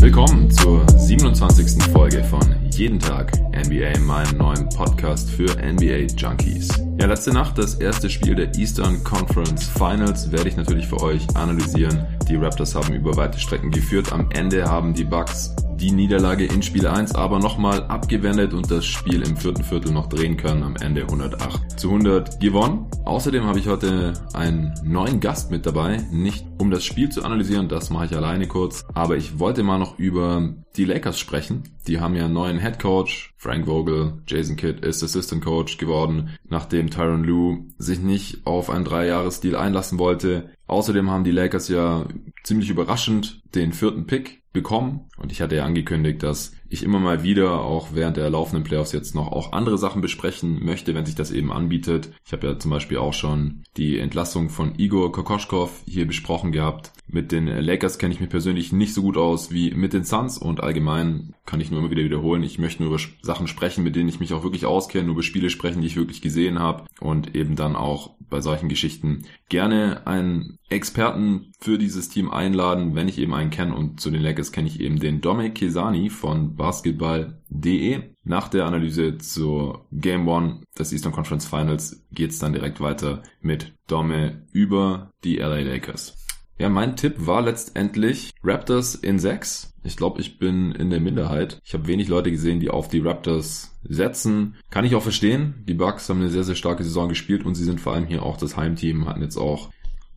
Willkommen zur 27. Folge von Jeden Tag NBA, meinem neuen Podcast für NBA Junkies. Ja, letzte Nacht das erste Spiel der Eastern Conference Finals werde ich natürlich für euch analysieren. Die Raptors haben über weite Strecken geführt. Am Ende haben die Bucks die Niederlage in Spiel 1 aber nochmal abgewendet und das Spiel im vierten Viertel noch drehen können. Am Ende 108 zu 100 gewonnen. Außerdem habe ich heute einen neuen Gast mit dabei. Nicht um das Spiel zu analysieren, das mache ich alleine kurz. Aber ich wollte mal noch über die Lakers sprechen. Die haben ja einen neuen Head Coach. Frank Vogel, Jason Kidd ist Assistant Coach geworden, nachdem Tyron Lue sich nicht auf einen Dreijahres-Deal einlassen wollte. Außerdem haben die Lakers ja ziemlich überraschend den vierten Pick bekommen. Und ich hatte ja angekündigt, dass ich immer mal wieder auch während der laufenden Playoffs jetzt noch auch andere Sachen besprechen möchte, wenn sich das eben anbietet. Ich habe ja zum Beispiel auch schon die Entlassung von Igor Kokoschkov hier besprochen gehabt. Mit den Lakers kenne ich mich persönlich nicht so gut aus wie mit den Suns und allgemein kann ich nur immer wieder wiederholen. Ich möchte nur über Sachen sprechen, mit denen ich mich auch wirklich auskenne, nur über Spiele sprechen, die ich wirklich gesehen habe und eben dann auch bei solchen Geschichten gerne einen Experten für dieses Team einladen, wenn ich eben einen kenne und zu den Lakers kenne ich eben den Domek Kesani von basketball.de. Nach der Analyse zur Game One des Eastern Conference Finals geht's dann direkt weiter mit Dome über die LA Lakers. Ja, mein Tipp war letztendlich Raptors in 6. Ich glaube, ich bin in der Minderheit. Ich habe wenig Leute gesehen, die auf die Raptors setzen. Kann ich auch verstehen. Die Bucks haben eine sehr, sehr starke Saison gespielt und sie sind vor allem hier auch das Heimteam, hatten jetzt auch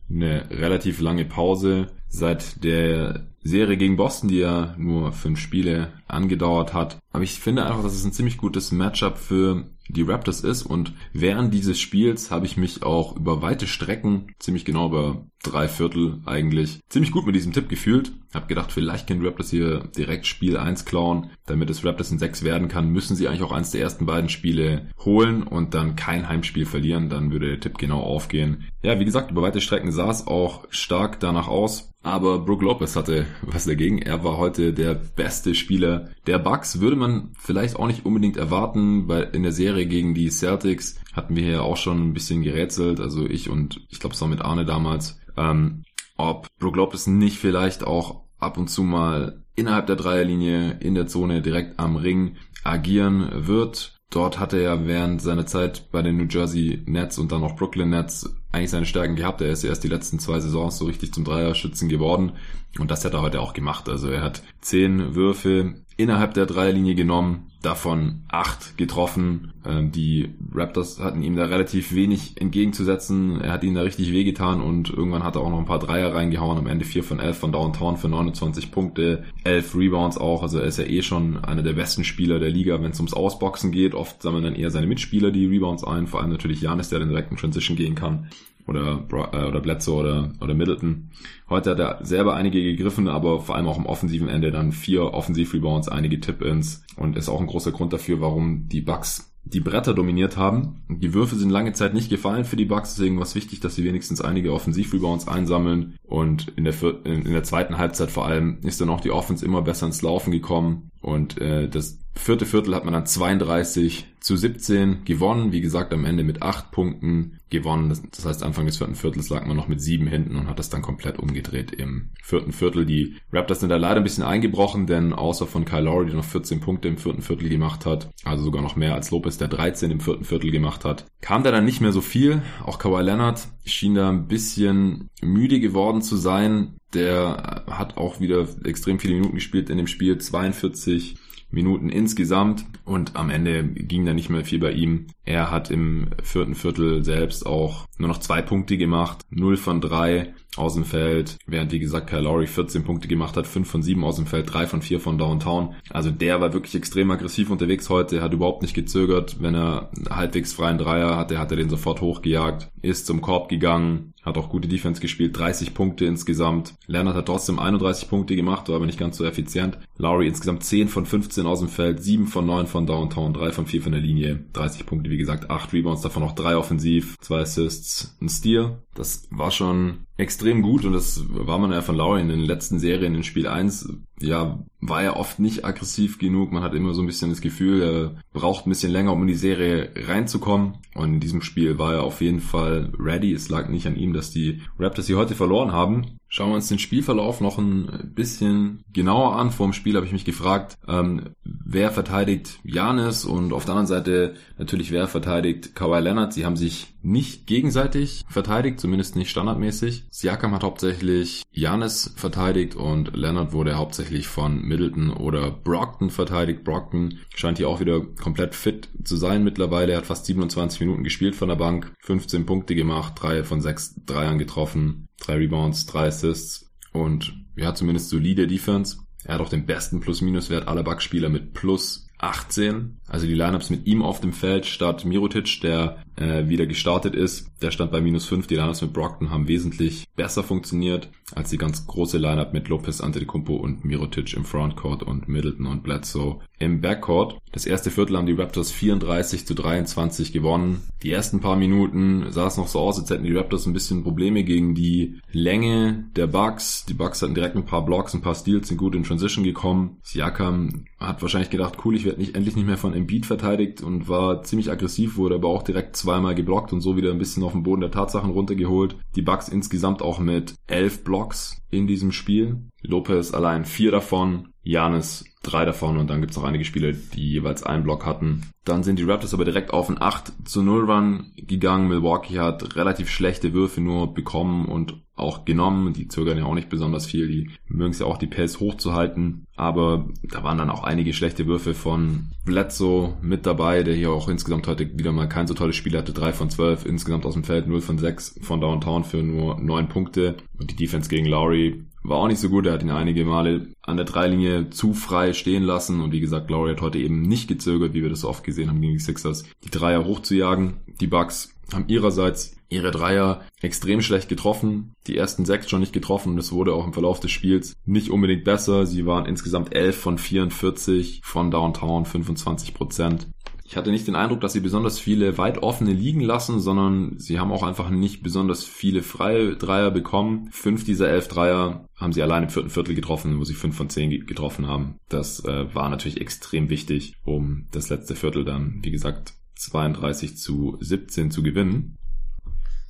eine relativ lange Pause seit der Serie gegen Boston, die ja nur fünf Spiele angedauert hat. Aber ich finde einfach, dass es ein ziemlich gutes Matchup für die Raptors ist und während dieses Spiels habe ich mich auch über weite Strecken, ziemlich genau über drei Viertel eigentlich, ziemlich gut mit diesem Tipp gefühlt. Hab gedacht, vielleicht können die Raptors hier direkt Spiel 1 klauen. Damit es Raptors in 6 werden kann, müssen sie eigentlich auch eins der ersten beiden Spiele holen und dann kein Heimspiel verlieren. Dann würde der Tipp genau aufgehen. Ja, wie gesagt, über weite Strecken sah es auch stark danach aus. Aber Brook Lopez hatte was dagegen. Er war heute der beste Spieler der Bucks. Würde man vielleicht auch nicht unbedingt erwarten, weil in der Serie gegen die Celtics hatten wir ja auch schon ein bisschen gerätselt. Also ich und ich glaube es war mit Arne damals, ähm, ob Brook Lopez nicht vielleicht auch ab und zu mal innerhalb der Dreierlinie in der Zone direkt am Ring agieren wird. Dort hatte er während seiner Zeit bei den New Jersey Nets und dann auch Brooklyn Nets eigentlich seine Stärken gehabt. Er ist erst die letzten zwei Saisons so richtig zum Dreierschützen geworden. Und das hat er heute auch gemacht. Also er hat zehn Würfe innerhalb der Dreierlinie genommen, davon acht getroffen. Ähm, die Raptors hatten ihm da relativ wenig entgegenzusetzen. Er hat ihnen da richtig wehgetan und irgendwann hat er auch noch ein paar Dreier reingehauen. Am Ende vier von elf von Downtown für 29 Punkte, elf Rebounds auch. Also er ist ja eh schon einer der besten Spieler der Liga, wenn es ums Ausboxen geht. Oft sammeln dann eher seine Mitspieler die Rebounds ein, vor allem natürlich Janis, der den direkten Transition gehen kann oder, äh, oder Bledsoe oder, oder Middleton. Heute hat er selber einige gegriffen, aber vor allem auch im offensiven Ende dann vier Offensiv-Rebounds, einige Tip-Ins und ist auch ein großer Grund dafür, warum die Bucks die Bretter dominiert haben. Die Würfe sind lange Zeit nicht gefallen für die Bucks, deswegen war es wichtig, dass sie wenigstens einige Offensiv-Rebounds einsammeln und in der, in der zweiten Halbzeit vor allem ist dann auch die Offense immer besser ins Laufen gekommen und äh, das vierte Viertel hat man dann 32 zu 17 gewonnen. Wie gesagt, am Ende mit acht Punkten gewonnen. Das, das, heißt, Anfang des vierten Viertels lag man noch mit sieben hinten und hat das dann komplett umgedreht im vierten Viertel. Die Raptors sind da leider ein bisschen eingebrochen, denn außer von Kyle Lowry, der noch 14 Punkte im vierten Viertel gemacht hat, also sogar noch mehr als Lopez, der 13 im vierten Viertel gemacht hat, kam da dann nicht mehr so viel. Auch Kawhi Leonard schien da ein bisschen müde geworden zu sein. Der hat auch wieder extrem viele Minuten gespielt in dem Spiel, 42 Minuten insgesamt. Und am Ende ging da nicht mehr viel bei ihm. Er hat im vierten Viertel selbst auch nur noch zwei Punkte gemacht, 0 von 3 aus dem Feld, während wie gesagt Kyle Lowry 14 Punkte gemacht hat, 5 von 7 aus dem Feld, 3 von 4 von Downtown. Also der war wirklich extrem aggressiv unterwegs heute, hat überhaupt nicht gezögert, wenn er halbwegs freien Dreier hatte, hat er den sofort hochgejagt, ist zum Korb gegangen, hat auch gute Defense gespielt, 30 Punkte insgesamt. Leonard hat trotzdem 31 Punkte gemacht, war aber nicht ganz so effizient. Lowry insgesamt 10 von 15 aus dem Feld, 7 von 9 von Downtown, 3 von 4 von der Linie, 30 Punkte, wie gesagt, 8 Rebounds, davon auch 3 offensiv, 2 Assists, ein Steal. Das war schon extrem gut und das war man ja von Lowry in den letzten Serien in Spiel 1. Ja, war er oft nicht aggressiv genug. Man hat immer so ein bisschen das Gefühl, er braucht ein bisschen länger, um in die Serie reinzukommen. Und in diesem Spiel war er auf jeden Fall ready. Es lag nicht an ihm, dass die Raptors sie heute verloren haben. Schauen wir uns den Spielverlauf noch ein bisschen genauer an. Vor dem Spiel habe ich mich gefragt, ähm, wer verteidigt Janis und auf der anderen Seite natürlich wer verteidigt Kawhi Leonard. Sie haben sich nicht gegenseitig verteidigt, zumindest nicht standardmäßig. Siakam hat hauptsächlich Janis verteidigt und Leonard wurde hauptsächlich von Middleton oder Brockton verteidigt. Brockton scheint hier auch wieder komplett fit zu sein mittlerweile. Er hat fast 27 Minuten gespielt von der Bank, 15 Punkte gemacht, drei von sechs Dreiern getroffen, drei Rebounds, drei Assists und ja, zumindest solide Defense. Er hat auch den besten Plus-Minus-Wert aller Backspieler mit plus 18. Also die Lineups mit ihm auf dem Feld statt Mirotic, der äh, wieder gestartet ist. Der stand bei minus 5. Die Lineups mit Brockton haben wesentlich besser funktioniert als die ganz große Lineup mit Lopez, Antetokounmpo und Mirotic im Frontcourt und Middleton und Bledsoe im Backcourt. Das erste Viertel haben die Raptors 34 zu 23 gewonnen. Die ersten paar Minuten sah es noch so aus, als hätten die Raptors ein bisschen Probleme gegen die Länge der Bucks. Die Bucks hatten direkt ein paar Blocks, ein paar Steals, sind gut in Transition gekommen. Siakam hat wahrscheinlich gedacht, cool, ich werde nicht, endlich nicht mehr von Embiid verteidigt und war ziemlich aggressiv, wurde aber auch direkt zweimal geblockt und so wieder ein bisschen auf den Boden der Tatsachen runtergeholt. Die Bucks insgesamt auch mit elf Blocks in diesem Spiel. Lopez allein vier davon, Janis drei davon und dann gibt es noch einige Spiele, die jeweils einen Block hatten. Dann sind die Raptors aber direkt auf einen 8 zu 0 Run gegangen. Milwaukee hat relativ schlechte Würfe nur bekommen und auch genommen. Die zögern ja auch nicht besonders viel. Die mögen es ja auch, die Pace hochzuhalten. Aber da waren dann auch einige schlechte Würfe von Bledsoe mit dabei, der hier auch insgesamt heute wieder mal kein so tolles Spiel hatte. 3 von 12 insgesamt aus dem Feld, 0 von 6 von Downtown für nur 9 Punkte. Und die Defense gegen Lowry war auch nicht so gut. Er hat ihn einige Male an der Dreilinie zu frei stehen lassen. Und wie gesagt, Lowry hat heute eben nicht gezögert, wie wir das so oft gesehen haben gegen die Sixers, die Dreier hochzujagen. Die Bucks haben ihrerseits ihre Dreier extrem schlecht getroffen. Die ersten sechs schon nicht getroffen und es wurde auch im Verlauf des Spiels nicht unbedingt besser. Sie waren insgesamt 11 von 44 von Downtown, 25 Prozent. Ich hatte nicht den Eindruck, dass sie besonders viele weit offene liegen lassen, sondern sie haben auch einfach nicht besonders viele freie Dreier bekommen. Fünf dieser elf Dreier haben sie allein im vierten Viertel getroffen, wo sie fünf von zehn getroffen haben. Das äh, war natürlich extrem wichtig, um das letzte Viertel dann, wie gesagt, 32 zu 17 zu gewinnen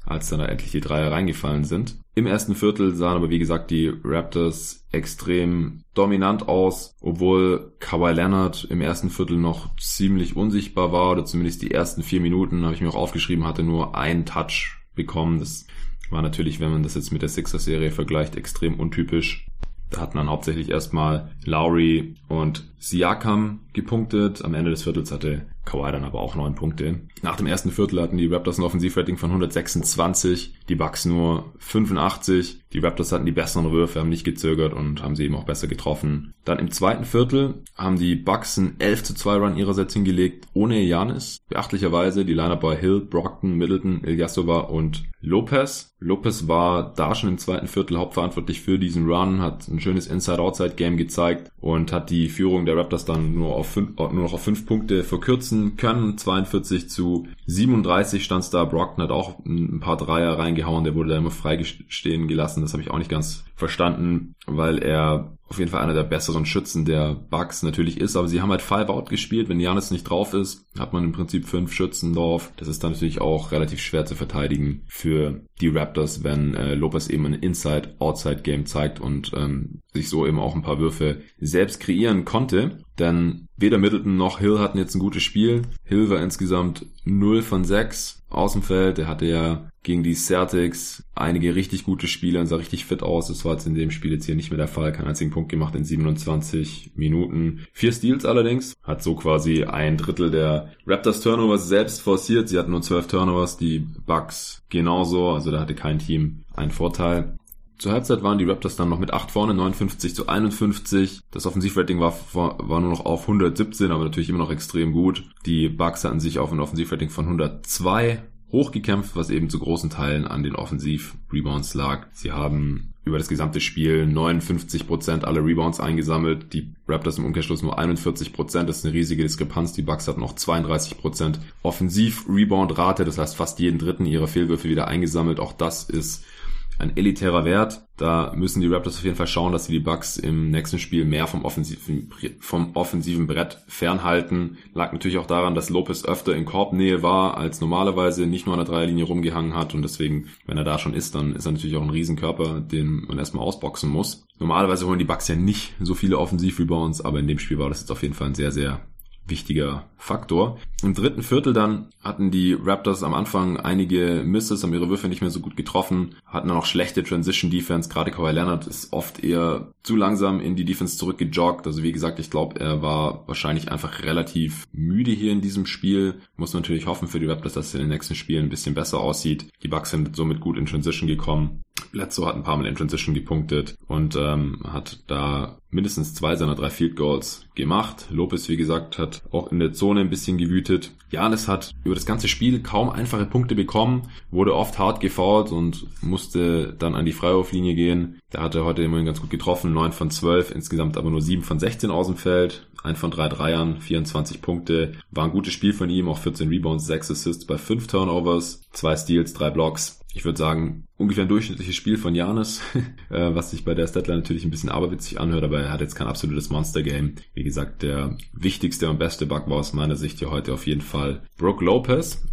als dann da endlich die Dreier reingefallen sind. Im ersten Viertel sahen aber wie gesagt die Raptors extrem dominant aus, obwohl Kawhi Leonard im ersten Viertel noch ziemlich unsichtbar war oder zumindest die ersten vier Minuten, habe ich mir auch aufgeschrieben, hatte nur einen Touch bekommen. Das war natürlich, wenn man das jetzt mit der Sixers-Serie vergleicht, extrem untypisch. Da hatten dann hauptsächlich erstmal Lowry und Siakam gepunktet. Am Ende des Viertels hatte Kawhi dann aber auch neun Punkte. Nach dem ersten Viertel hatten die Raptors ein Offensivrating von 126, die Bucks nur 85. Die Raptors hatten die besseren Würfe, haben nicht gezögert und haben sie eben auch besser getroffen. Dann im zweiten Viertel haben die Bucks einen 11 zu 2 Run ihrerseits hingelegt, ohne Janis. Beachtlicherweise die Lineup bei Hill, Brockton, Middleton, Ilyasova und Lopez. Lopez war da schon im zweiten Viertel hauptverantwortlich für diesen Run, hat ein schönes Inside-Outside-Game gezeigt und hat die Führung der Raptors dann nur, auf fünf, nur noch auf fünf Punkte verkürzen können. 42 zu 37 stand es da. Brockton hat auch ein paar Dreier reingehauen, der wurde da immer freigestehen gelassen. Das habe ich auch nicht ganz verstanden, weil er auf jeden Fall einer der besseren Schützen der Bucks natürlich ist, aber sie haben halt Five Out gespielt. Wenn Janis nicht drauf ist, hat man im Prinzip fünf Schützen drauf. Das ist dann natürlich auch relativ schwer zu verteidigen für die Raptors, wenn äh, Lopez eben ein Inside-Outside-Game zeigt und ähm, sich so eben auch ein paar Würfe selbst kreieren konnte. Denn weder Middleton noch Hill hatten jetzt ein gutes Spiel. Hill war insgesamt 0 von 6 aus dem Feld. Er hatte ja gegen die Celtics einige richtig gute Spiele und sah richtig fit aus. Das war jetzt in dem Spiel jetzt hier nicht mehr der Fall. Keinen einzigen Punkt gemacht in 27 Minuten. Vier Steals allerdings. Hat so quasi ein Drittel der Raptors Turnovers selbst forciert. Sie hatten nur zwölf Turnovers, die Bucks genauso. Also da hatte kein Team einen Vorteil. Zur Halbzeit waren die Raptors dann noch mit 8 vorne, 59 zu 51. Das Offensivrating war, war nur noch auf 117, aber natürlich immer noch extrem gut. Die Bucks hatten sich auf ein Offensivrating von 102 hochgekämpft, was eben zu großen Teilen an den Offensiv-Rebounds lag. Sie haben über das gesamte Spiel 59% aller Rebounds eingesammelt. Die Raptors im Umkehrschluss nur 41%. Das ist eine riesige Diskrepanz. Die Bucks hatten noch 32% Offensiv-Rebound-Rate. Das heißt, fast jeden dritten ihrer Fehlwürfe wieder eingesammelt. Auch das ist ein elitärer Wert. Da müssen die Raptors auf jeden Fall schauen, dass sie die Bucks im nächsten Spiel mehr vom offensiven, vom offensiven Brett fernhalten. Lag natürlich auch daran, dass Lopez öfter in Korbnähe war als normalerweise, nicht nur an der Dreierlinie rumgehangen hat und deswegen, wenn er da schon ist, dann ist er natürlich auch ein Riesenkörper, den man erstmal ausboxen muss. Normalerweise holen die Bucks ja nicht so viele Offensivrebounds, aber in dem Spiel war das jetzt auf jeden Fall ein sehr, sehr wichtiger Faktor. Im dritten Viertel dann hatten die Raptors am Anfang einige Misses, haben ihre Würfe nicht mehr so gut getroffen, hatten dann auch schlechte Transition Defense. Gerade Kawhi Leonard ist oft eher zu langsam in die Defense zurückgejoggt. Also wie gesagt, ich glaube, er war wahrscheinlich einfach relativ müde hier in diesem Spiel. Muss natürlich hoffen für die Raptors, dass es in den nächsten Spielen ein bisschen besser aussieht. Die Bucks sind somit gut in Transition gekommen. Bledsoe hat ein paar Mal in Transition gepunktet und ähm, hat da mindestens zwei seiner drei Field Goals gemacht. Lopez, wie gesagt, hat auch in der Zone ein bisschen gewütet. Janis hat über das ganze Spiel kaum einfache Punkte bekommen, wurde oft hart gefault und musste dann an die Freiwurflinie gehen. Da hat er heute immerhin ganz gut getroffen, 9 von 12, insgesamt aber nur 7 von 16 aus dem Feld. Ein von drei Dreiern, 24 Punkte. War ein gutes Spiel von ihm, auch 14 Rebounds, 6 Assists bei 5 Turnovers, 2 Steals, 3 Blocks ich würde sagen, ungefähr ein durchschnittliches Spiel von Janis, äh, was sich bei der Statline natürlich ein bisschen aberwitzig anhört, aber er hat jetzt kein absolutes Monster-Game. Wie gesagt, der wichtigste und beste Bug war aus meiner Sicht hier heute auf jeden Fall Brooke Lopez,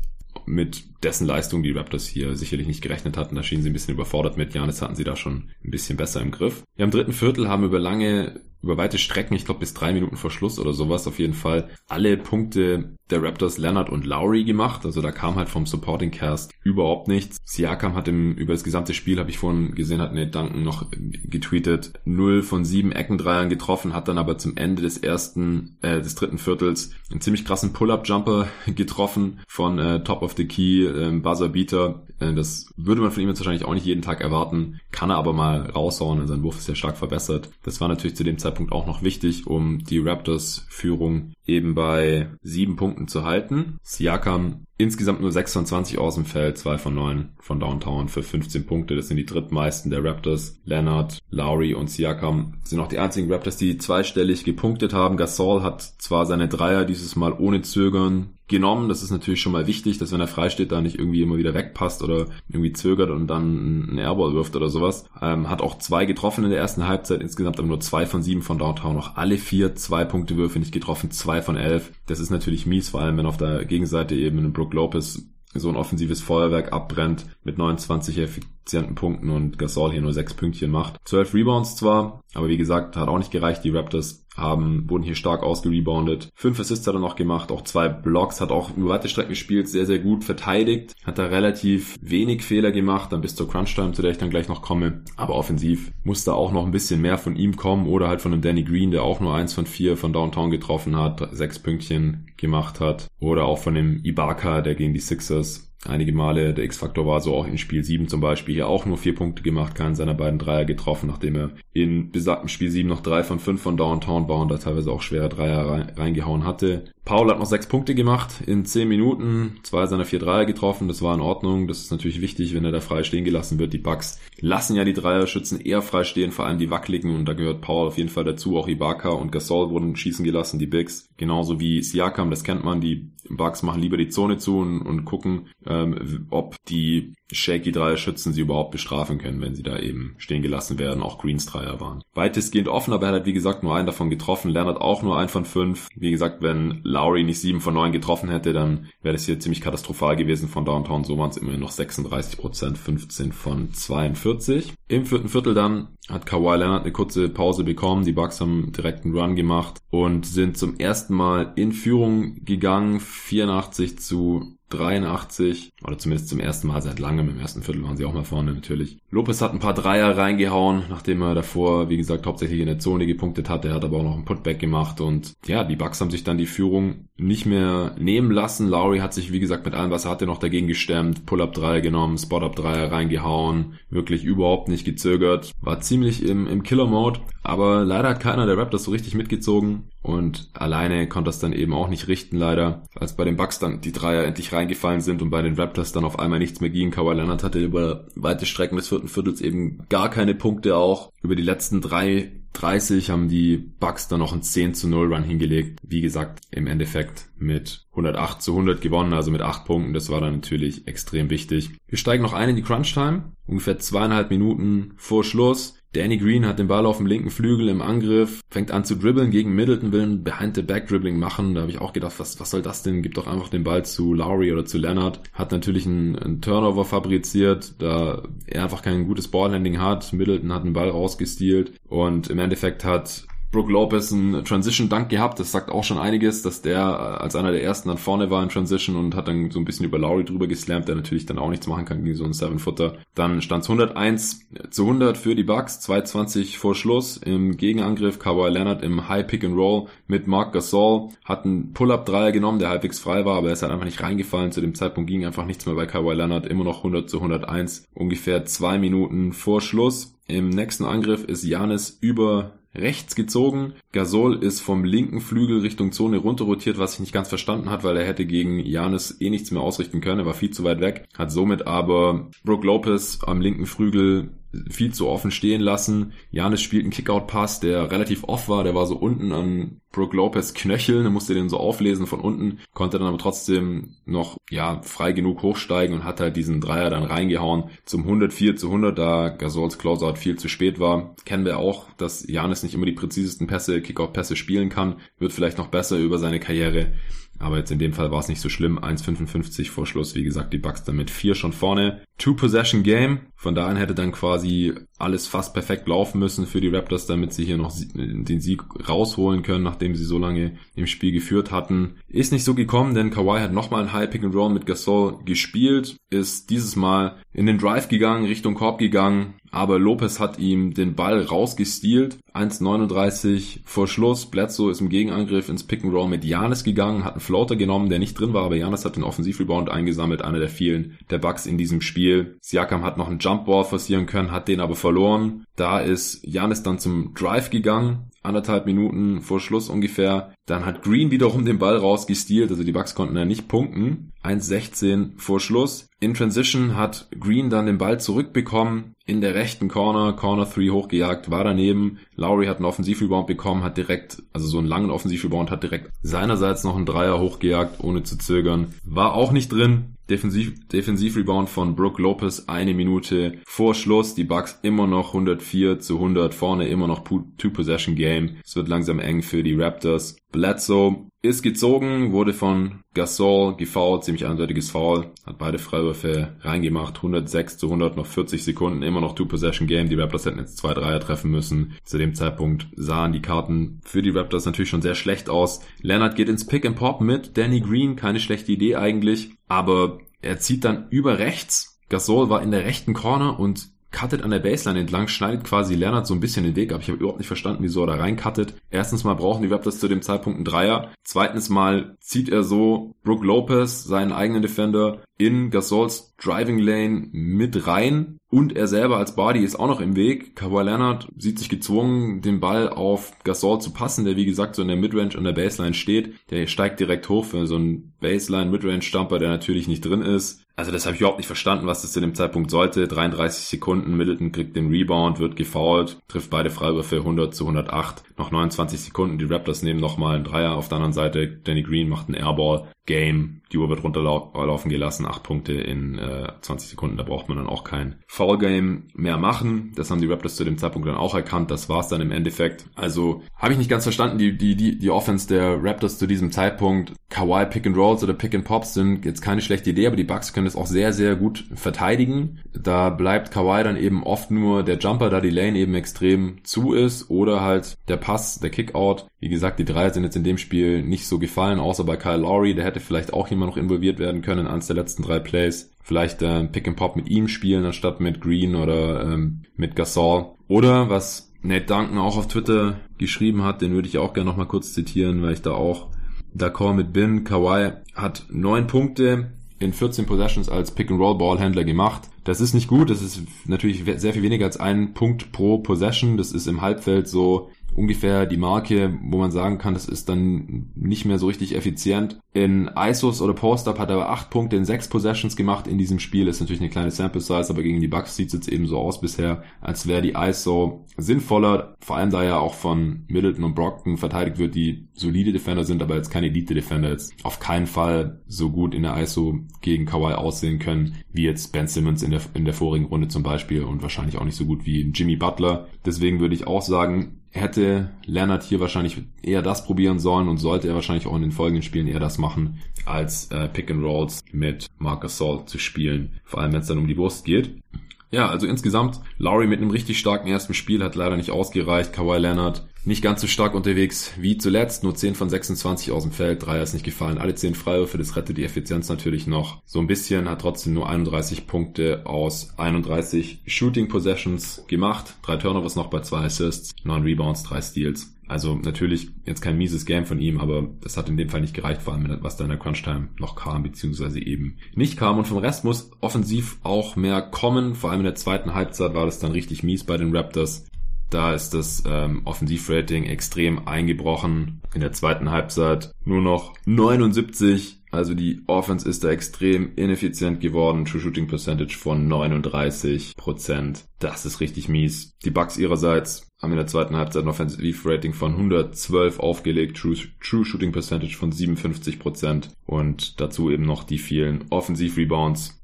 mit dessen Leistung die Raptors hier sicherlich nicht gerechnet hatten. Da schienen sie ein bisschen überfordert mit. Janis hatten sie da schon ein bisschen besser im Griff. Ja, im dritten Viertel haben über lange über weite Strecken, ich glaube bis drei Minuten vor Schluss oder sowas, auf jeden Fall alle Punkte der Raptors Leonard und Lowry gemacht. Also da kam halt vom Supporting Cast überhaupt nichts. Siakam hat im, über das gesamte Spiel, habe ich vorhin gesehen, hat Nate Duncan noch getweetet, 0 von 7 Eckendreiern getroffen, hat dann aber zum Ende des ersten, äh, des dritten Viertels einen ziemlich krassen Pull-Up-Jumper getroffen von äh, Top of the Key, äh, Buzzer Beater. Äh, das würde man von ihm jetzt wahrscheinlich auch nicht jeden Tag erwarten, kann er aber mal raushauen, also sein Wurf ist ja stark verbessert. Das war natürlich zu dem Zeitpunkt auch noch wichtig, um die Raptors Führung eben bei sieben Punkten zu halten. Siakam insgesamt nur 26 aus dem Feld, 2 von 9 von Downtown für 15 Punkte. Das sind die drittmeisten der Raptors. Leonard, Lowry und Siakam sind auch die einzigen Raptors, die zweistellig gepunktet haben. Gasol hat zwar seine Dreier dieses Mal ohne Zögern genommen. Das ist natürlich schon mal wichtig, dass wenn er frei steht, da nicht irgendwie immer wieder wegpasst oder irgendwie zögert und dann einen Airball wirft oder sowas. Ähm, hat auch zwei getroffen in der ersten Halbzeit, insgesamt aber nur zwei von sieben von Downtown. Noch alle vier zwei Punkte Würfe nicht getroffen, zwei von elf. Das ist natürlich mies, vor allem wenn auf der Gegenseite eben ein Brook Lopez so ein offensives Feuerwerk abbrennt mit 29 effizienten Punkten und Gasol hier nur sechs Pünktchen macht. 12 Rebounds zwar, aber wie gesagt, hat auch nicht gereicht. Die Raptors haben, wurden hier stark ausgereboundet. Fünf Assists hat er noch gemacht, auch zwei Blocks, hat auch über weite Strecken gespielt, sehr, sehr gut verteidigt, hat da relativ wenig Fehler gemacht, dann bis zur Crunch-Time, zu der ich dann gleich noch komme. Aber offensiv muss da auch noch ein bisschen mehr von ihm kommen oder halt von einem Danny Green, der auch nur eins von vier von Downtown getroffen hat, sechs Pünktchen gemacht hat. Oder auch von dem Ibaka, der gegen die Sixers einige Male. Der X-Faktor war so auch in Spiel 7 zum Beispiel hier auch nur vier Punkte gemacht, keinen seiner beiden Dreier getroffen, nachdem er in besagtem Spiel 7 noch drei von fünf von Downtown war und da teilweise auch schwere Dreier reingehauen hatte. Paul hat noch sechs Punkte gemacht in zehn Minuten, zwei seiner vier Dreier getroffen, das war in Ordnung. Das ist natürlich wichtig, wenn er da frei stehen gelassen wird. Die Bucks lassen ja die Dreierschützen eher frei stehen, vor allem die wackeligen und da gehört Paul auf jeden Fall dazu. Auch Ibaka und Gasol wurden schießen gelassen, die Bigs. Genauso wie Siakam, das kennt man, die Bucks machen lieber die Zone zu und, und gucken, ähm, ob die shaky Dreier Schützen sie überhaupt bestrafen können, wenn sie da eben stehen gelassen werden, auch Greens Dreier waren. Weitestgehend offen, aber er hat wie gesagt nur einen davon getroffen, Leonard auch nur einen von fünf. Wie gesagt, wenn Lowry nicht sieben von neun getroffen hätte, dann wäre das hier ziemlich katastrophal gewesen von Downtown. So waren es immerhin noch 36 Prozent, 15 von 42. Im vierten Viertel dann hat Kawhi Leonard eine kurze Pause bekommen. Die Bucks haben direkt einen Run gemacht und sind zum ersten Mal in Führung gegangen. 84 zu 83, oder zumindest zum ersten Mal seit langem, im ersten Viertel waren sie auch mal vorne natürlich. Lopez hat ein paar Dreier reingehauen, nachdem er davor, wie gesagt, hauptsächlich in der Zone gepunktet hat. Er hat aber auch noch einen Putback gemacht und ja, die Bucks haben sich dann die Führung nicht mehr nehmen lassen. Lowry hat sich, wie gesagt, mit allem, was er hatte, noch dagegen gestemmt, Pull-Up-Dreier genommen, Spot-Up-Dreier reingehauen, wirklich überhaupt nicht gezögert, war ziemlich im, im Killer-Mode, aber leider hat keiner der Raptors so richtig mitgezogen und alleine konnte das dann eben auch nicht richten, leider. Als bei den Bucks dann die Dreier endlich reingefallen sind und bei den Raptors dann auf einmal nichts mehr ging. Kawhi Leonard hatte über weite Strecken des vierten Viertels eben gar keine Punkte auch. Über die letzten drei 30 haben die Bucks dann noch einen 10 zu 0 Run hingelegt. Wie gesagt, im Endeffekt mit 108 zu 100 gewonnen, also mit 8 Punkten. Das war dann natürlich extrem wichtig. Wir steigen noch ein in die Crunch Time. Ungefähr zweieinhalb Minuten vor Schluss. Danny Green hat den Ball auf dem linken Flügel im Angriff, fängt an zu dribbeln gegen Middleton, will ein Behind-the-Back-Dribbling machen. Da habe ich auch gedacht, was, was soll das denn? Gibt doch einfach den Ball zu Lowry oder zu Leonard. Hat natürlich einen, einen Turnover fabriziert, da er einfach kein gutes Ballhandling hat. Middleton hat den Ball rausgestealt und im Endeffekt hat Brook Lopez einen Transition Dunk gehabt. Das sagt auch schon einiges, dass der äh, als einer der ersten dann vorne war in Transition und hat dann so ein bisschen über Lowry drüber geslammt, der natürlich dann auch nichts machen kann gegen so einen Seven-Footer. Dann stand es 101 zu 100 für die Bucks, 220 vor Schluss im Gegenangriff. Kawhi Leonard im High Pick and Roll mit Mark Gasol hat einen Pull-Up-Dreier genommen, der halbwegs frei war, aber er ist halt einfach nicht reingefallen. Zu dem Zeitpunkt ging einfach nichts mehr bei Kawhi Leonard. Immer noch 100 zu 101, ungefähr zwei Minuten vor Schluss. Im nächsten Angriff ist Janis über rechts gezogen. Gasol ist vom linken Flügel Richtung Zone runterrotiert, was ich nicht ganz verstanden hat, weil er hätte gegen Janis eh nichts mehr ausrichten können. Er war viel zu weit weg. Hat somit aber Brook Lopez am linken Flügel viel zu offen stehen lassen. Janis spielt einen Kickout-Pass, der relativ off war. Der war so unten an Brook Lopez Knöcheln. Er musste den so auflesen von unten, konnte dann aber trotzdem noch, ja, frei genug hochsteigen und hat halt diesen Dreier dann reingehauen zum 104 zu 100, da Gasols Closeout viel zu spät war. Kennen wir auch, dass Janis nicht immer die präzisesten Pässe, Kickout-Pässe spielen kann. Wird vielleicht noch besser über seine Karriere. Aber jetzt in dem Fall war es nicht so schlimm. 1,55 vor Schluss. Wie gesagt, die Bucks damit vier schon vorne. Two-Possession-Game. Von da an hätte dann quasi alles fast perfekt laufen müssen für die Raptors, damit sie hier noch den Sieg rausholen können, nachdem sie so lange im Spiel geführt hatten. Ist nicht so gekommen, denn Kawhi hat nochmal ein High Pick and Roll mit Gasol gespielt, ist dieses Mal in den Drive gegangen, Richtung Korb gegangen, aber Lopez hat ihm den Ball rausgestealt. 1,39 vor Schluss. Bledsoe ist im Gegenangriff ins Pick and Roll mit Janis gegangen, hat einen Floater genommen, der nicht drin war, aber Janis hat den Offensivrebound eingesammelt, einer der vielen der Bucks in diesem Spiel. Siakam hat noch einen Jumpball forcieren können, hat den aber verloren. Da ist Janis dann zum Drive gegangen, anderthalb Minuten vor Schluss ungefähr. Dann hat Green wiederum den Ball rausgestealt, also die Bucks konnten ja nicht punkten. 1,16 vor Schluss. In Transition hat Green dann den Ball zurückbekommen, in der rechten Corner, Corner 3 hochgejagt, war daneben. Lowry hat einen Offensivrebound bekommen, hat direkt, also so einen langen Offensivrebound, hat direkt seinerseits noch einen Dreier hochgejagt, ohne zu zögern. War auch nicht drin. Defensiv, Defensivrebound von Brook Lopez eine Minute vor Schluss. Die Bucks immer noch 104 zu 100 vorne, immer noch Two-Possession-Game. Es wird langsam eng für die Raptors. Bledsoe ist gezogen, wurde von Gasol gefoult, ziemlich eindeutiges Foul, hat beide Freiwürfe reingemacht, 106 zu 100, noch 40 Sekunden, immer noch Two-Possession-Game, die Raptors hätten jetzt zwei Dreier treffen müssen. Zu dem Zeitpunkt sahen die Karten für die Raptors natürlich schon sehr schlecht aus. Leonard geht ins Pick and Pop mit Danny Green, keine schlechte Idee eigentlich, aber er zieht dann über rechts. Gasol war in der rechten Corner und cuttet an der Baseline entlang, schneidet quasi Leonard so ein bisschen den Weg ab. Ich habe überhaupt nicht verstanden, wieso er da rein cuttet. Erstens mal brauchen die Raptors zu dem Zeitpunkt einen Dreier. Zweitens mal zieht er so Brook Lopez, seinen eigenen Defender, in Gasols Driving Lane mit rein. Und er selber als Body ist auch noch im Weg. Kawhi Leonard sieht sich gezwungen, den Ball auf Gasol zu passen, der wie gesagt so in der Midrange an der Baseline steht. Der steigt direkt hoch für so einen Baseline-Midrange-Stumper, der natürlich nicht drin ist. Also das habe ich überhaupt nicht verstanden, was das zu dem Zeitpunkt sollte. 33 Sekunden, Middleton kriegt den Rebound, wird gefoult, trifft beide Freiwürfe 100 zu 108. Noch 29 Sekunden, die Raptors nehmen nochmal einen Dreier auf der anderen Seite. Danny Green macht einen Airball. Game, die Uhr wird runterlaufen gelassen, 8 Punkte in äh, 20 Sekunden, da braucht man dann auch kein Foul Game mehr machen. Das haben die Raptors zu dem Zeitpunkt dann auch erkannt, das war's dann im Endeffekt. Also habe ich nicht ganz verstanden, die, die, die, die Offense der Raptors zu diesem Zeitpunkt. Kawhi Pick and Rolls oder Pick and Pops sind jetzt keine schlechte Idee, aber die Bucks können das auch sehr, sehr gut verteidigen. Da bleibt Kawhi dann eben oft nur der Jumper, da die Lane eben extrem zu ist oder halt der Pass, der Kickout. Wie gesagt, die drei sind jetzt in dem Spiel nicht so gefallen, außer bei Kyle Lowry, der hätte vielleicht auch jemand noch involviert werden können in eines der letzten drei Plays. Vielleicht äh, Pick and Pop mit ihm spielen, anstatt mit Green oder ähm, mit Gasol. Oder was Nate Duncan auch auf Twitter geschrieben hat, den würde ich auch gerne noch mal kurz zitieren, weil ich da auch d'accord mit bin. Kawhi hat neun Punkte in 14 Possessions als Pick-and-Roll-Ballhändler gemacht. Das ist nicht gut, das ist natürlich sehr viel weniger als ein Punkt pro Possession. Das ist im Halbfeld so ungefähr die Marke, wo man sagen kann, das ist dann nicht mehr so richtig effizient. In ISOs oder Post-Up hat er aber acht Punkte in sechs Possessions gemacht in diesem Spiel. Ist natürlich eine kleine Sample Size, aber gegen die Bucks sieht es jetzt eben so aus bisher, als wäre die ISO sinnvoller. Vor allem da ja auch von Middleton und Brockton verteidigt wird, die solide Defender sind, aber jetzt keine Elite Defender jetzt auf keinen Fall so gut in der ISO gegen Kawhi aussehen können, wie jetzt Ben Simmons in der, in der vorigen Runde zum Beispiel und wahrscheinlich auch nicht so gut wie Jimmy Butler. Deswegen würde ich auch sagen, hätte Leonard hier wahrscheinlich eher das probieren sollen und sollte er wahrscheinlich auch in den folgenden Spielen eher das machen, als äh, Pick and Rolls mit Marcus Salt zu spielen. Vor allem, wenn es dann um die Wurst geht. Ja, also insgesamt, Lowry mit einem richtig starken ersten Spiel hat leider nicht ausgereicht. Kawhi Leonard nicht ganz so stark unterwegs wie zuletzt. Nur 10 von 26 aus dem Feld. Dreier ist nicht gefallen. Alle 10 Freiwürfe. Das rettet die Effizienz natürlich noch so ein bisschen. Hat trotzdem nur 31 Punkte aus 31 Shooting Possessions gemacht. Drei Turnovers noch bei zwei Assists. 9 Rebounds, drei Steals. Also natürlich jetzt kein mieses Game von ihm, aber das hat in dem Fall nicht gereicht, vor allem was da in der Crunch-Time noch kam, beziehungsweise eben nicht kam. Und vom Rest muss offensiv auch mehr kommen. Vor allem in der zweiten Halbzeit war das dann richtig mies bei den Raptors. Da ist das ähm, Offensivrating extrem eingebrochen. In der zweiten Halbzeit nur noch 79. Also die Offense ist da extrem ineffizient geworden. True Shooting Percentage von 39%. Das ist richtig mies. Die Bucks ihrerseits haben in der zweiten Halbzeit ein Offensivrating von 112 aufgelegt. True, True Shooting Percentage von 57%. Und dazu eben noch die vielen Offensiv-Rebounds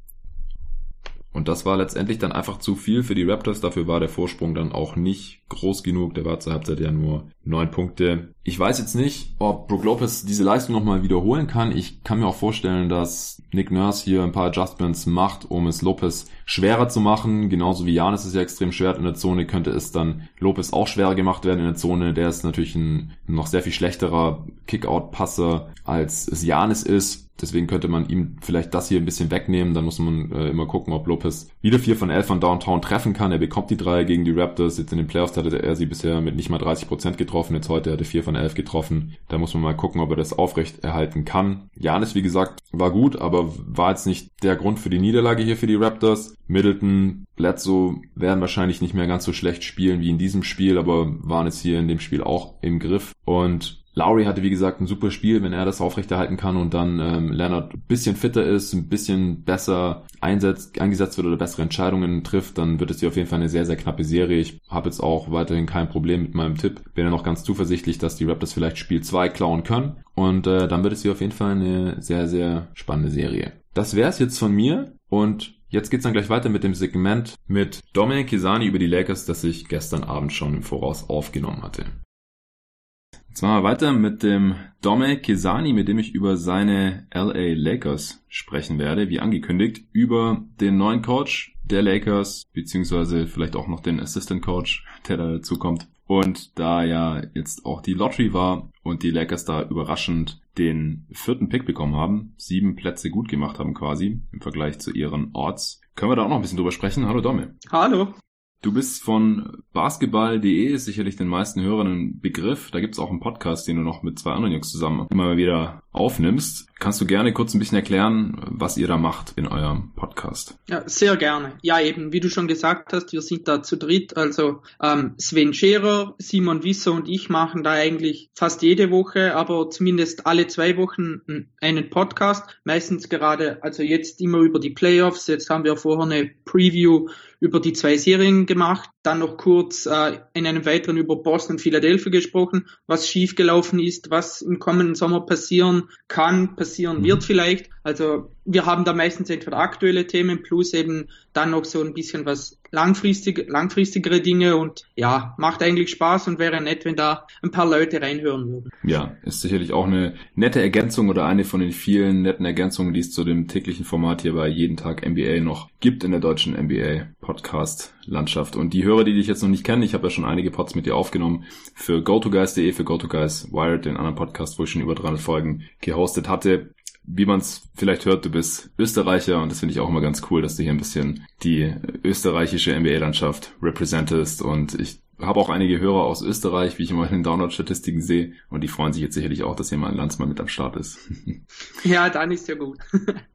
und das war letztendlich dann einfach zu viel für die Raptors. Dafür war der Vorsprung dann auch nicht groß genug. Der war zur Halbzeit ja nur neun Punkte. Ich weiß jetzt nicht, ob Brook Lopez diese Leistung nochmal wiederholen kann. Ich kann mir auch vorstellen, dass Nick Nurse hier ein paar Adjustments macht, um es Lopez schwerer zu machen. Genauso wie Janis es ja extrem schwer in der Zone, könnte es dann Lopez auch schwerer gemacht werden in der Zone. Der ist natürlich ein noch sehr viel schlechterer Kickout-Passer, als es Janis ist. Deswegen könnte man ihm vielleicht das hier ein bisschen wegnehmen. Dann muss man äh, immer gucken, ob Lopez wieder 4 von 11 von Downtown treffen kann. Er bekommt die drei gegen die Raptors. Jetzt in den Playoffs hatte er sie bisher mit nicht mal 30 Prozent getroffen. Jetzt heute hat er 4 von 11 getroffen. Da muss man mal gucken, ob er das aufrecht erhalten kann. Janis, wie gesagt, war gut, aber war jetzt nicht der Grund für die Niederlage hier für die Raptors. Middleton, Bledsoe werden wahrscheinlich nicht mehr ganz so schlecht spielen wie in diesem Spiel, aber waren es hier in dem Spiel auch im Griff. Und Lowry hatte wie gesagt ein super Spiel, wenn er das aufrechterhalten kann und dann ähm, Leonard ein bisschen fitter ist, ein bisschen besser einsetzt, eingesetzt wird oder bessere Entscheidungen trifft, dann wird es hier auf jeden Fall eine sehr, sehr knappe Serie. Ich habe jetzt auch weiterhin kein Problem mit meinem Tipp. Bin ja noch ganz zuversichtlich, dass die Raptors vielleicht Spiel 2 klauen können. Und äh, dann wird es hier auf jeden Fall eine sehr, sehr spannende Serie. Das wäre es jetzt von mir und Jetzt geht's dann gleich weiter mit dem Segment mit Dominic Kisani über die Lakers, das ich gestern Abend schon im Voraus aufgenommen hatte. Jetzt machen wir weiter mit dem Dome Kesani, mit dem ich über seine LA Lakers sprechen werde, wie angekündigt, über den neuen Coach der Lakers, beziehungsweise vielleicht auch noch den Assistant Coach, der da dazu kommt. Und da ja jetzt auch die Lottery war und die Lakers da überraschend den vierten Pick bekommen haben, sieben Plätze gut gemacht haben quasi im Vergleich zu ihren Orts, können wir da auch noch ein bisschen drüber sprechen. Hallo Domme. Hallo. Du bist von basketball.de, ist sicherlich den meisten Hörern ein Begriff. Da gibt's auch einen Podcast, den du noch mit zwei anderen Jungs zusammen immer wieder aufnimmst. Kannst du gerne kurz ein bisschen erklären, was ihr da macht in eurem Podcast? Ja, sehr gerne. Ja, eben, wie du schon gesagt hast, wir sind da zu dritt. Also ähm, Sven Scherer, Simon Wisser und ich machen da eigentlich fast jede Woche, aber zumindest alle zwei Wochen einen Podcast. Meistens gerade, also jetzt immer über die Playoffs. Jetzt haben wir vorher eine Preview über die zwei Serien gemacht, dann noch kurz äh, in einem weiteren über Boston und Philadelphia gesprochen, was schiefgelaufen ist, was im kommenden Sommer passieren kann, passieren wird mhm. vielleicht. Also wir haben da meistens entweder aktuelle Themen plus eben dann noch so ein bisschen was langfristig, langfristigere Dinge und ja, macht eigentlich Spaß und wäre nett, wenn da ein paar Leute reinhören würden. Ja, ist sicherlich auch eine nette Ergänzung oder eine von den vielen netten Ergänzungen, die es zu dem täglichen Format hier bei jeden Tag NBA noch gibt in der deutschen NBA Podcast Landschaft. Und die Hörer, die dich jetzt noch nicht kennen, ich habe ja schon einige Pods mit dir aufgenommen für GoToGuys.de, für GoToGuys Wired, den anderen Podcast, wo ich schon über 300 Folgen gehostet hatte wie man es vielleicht hört, du bist Österreicher und das finde ich auch immer ganz cool, dass du hier ein bisschen die österreichische NBA-Landschaft representest und ich habe auch einige Hörer aus Österreich, wie ich immer in den Download-Statistiken sehe und die freuen sich jetzt sicherlich auch, dass hier mal ein Landsmann mit am Start ist. Ja, dann ist ja gut.